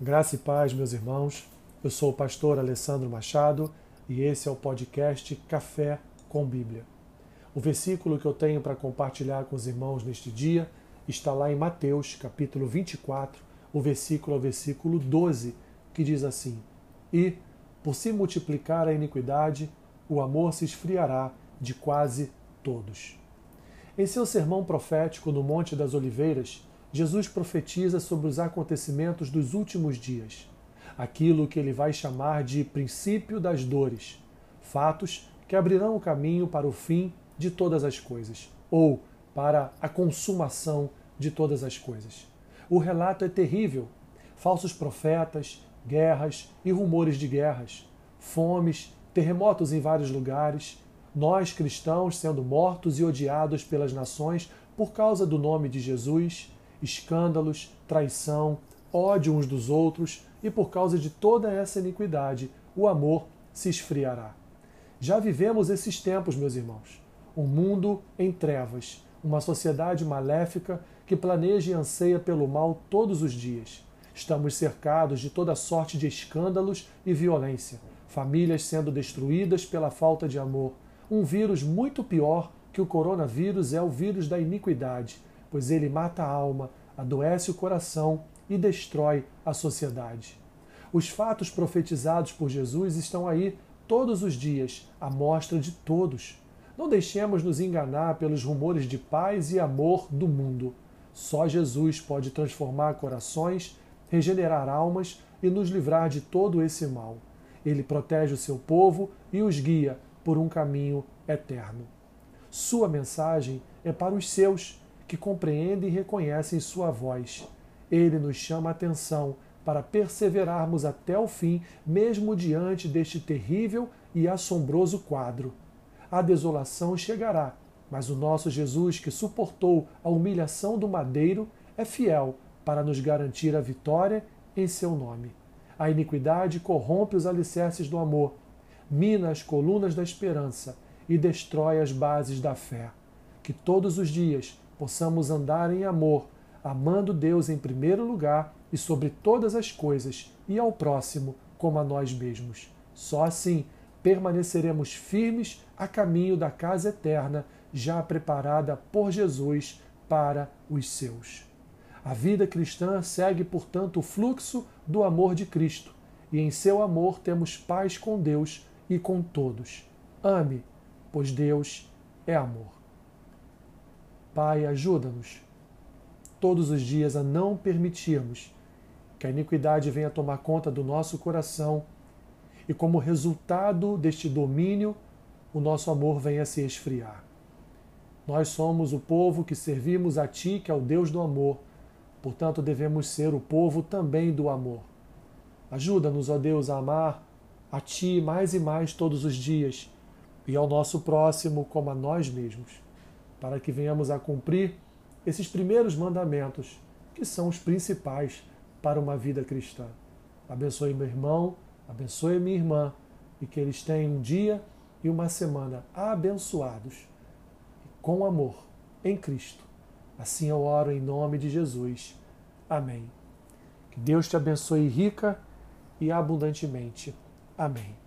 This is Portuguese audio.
Graça e paz, meus irmãos. Eu sou o pastor Alessandro Machado e esse é o podcast Café com Bíblia. O versículo que eu tenho para compartilhar com os irmãos neste dia está lá em Mateus, capítulo 24, o versículo ao versículo 12, que diz assim: E, por se multiplicar a iniquidade, o amor se esfriará de quase todos. Em seu sermão profético no Monte das Oliveiras, Jesus profetiza sobre os acontecimentos dos últimos dias, aquilo que ele vai chamar de princípio das dores, fatos que abrirão o caminho para o fim de todas as coisas, ou para a consumação de todas as coisas. O relato é terrível: falsos profetas, guerras e rumores de guerras, fomes, terremotos em vários lugares, nós cristãos sendo mortos e odiados pelas nações por causa do nome de Jesus escândalos, traição, ódio uns dos outros, e por causa de toda essa iniquidade, o amor se esfriará. Já vivemos esses tempos, meus irmãos. Um mundo em trevas, uma sociedade maléfica que planeja e anseia pelo mal todos os dias. Estamos cercados de toda sorte de escândalos e violência, famílias sendo destruídas pela falta de amor. Um vírus muito pior que o coronavírus é o vírus da iniquidade, pois ele mata a alma, adoece o coração e destrói a sociedade. Os fatos profetizados por Jesus estão aí todos os dias, à mostra de todos. Não deixemos nos enganar pelos rumores de paz e amor do mundo. Só Jesus pode transformar corações, regenerar almas e nos livrar de todo esse mal. Ele protege o seu povo e os guia por um caminho eterno. Sua mensagem é para os seus que compreendem e reconhecem sua voz. Ele nos chama a atenção para perseverarmos até o fim, mesmo diante deste terrível e assombroso quadro. A desolação chegará, mas o nosso Jesus, que suportou a humilhação do madeiro, é fiel para nos garantir a vitória em seu nome. A iniquidade corrompe os alicerces do amor, mina as colunas da esperança e destrói as bases da fé. Que todos os dias possamos andar em amor, amando Deus em primeiro lugar e sobre todas as coisas, e ao próximo como a nós mesmos. Só assim permaneceremos firmes a caminho da casa eterna, já preparada por Jesus para os seus. A vida cristã segue, portanto, o fluxo do amor de Cristo, e em seu amor temos paz com Deus e com todos. Ame, pois Deus é amor. Pai, ajuda-nos todos os dias a não permitirmos que a iniquidade venha tomar conta do nosso coração e, como resultado deste domínio, o nosso amor venha se esfriar. Nós somos o povo que servimos a Ti, que é o Deus do amor, portanto, devemos ser o povo também do amor. Ajuda-nos, ó Deus, a amar a Ti mais e mais todos os dias e ao nosso próximo como a nós mesmos para que venhamos a cumprir esses primeiros mandamentos, que são os principais para uma vida cristã. Abençoe meu irmão, abençoe minha irmã e que eles tenham um dia e uma semana abençoados com amor em Cristo. Assim eu oro em nome de Jesus. Amém. Que Deus te abençoe rica e abundantemente. Amém.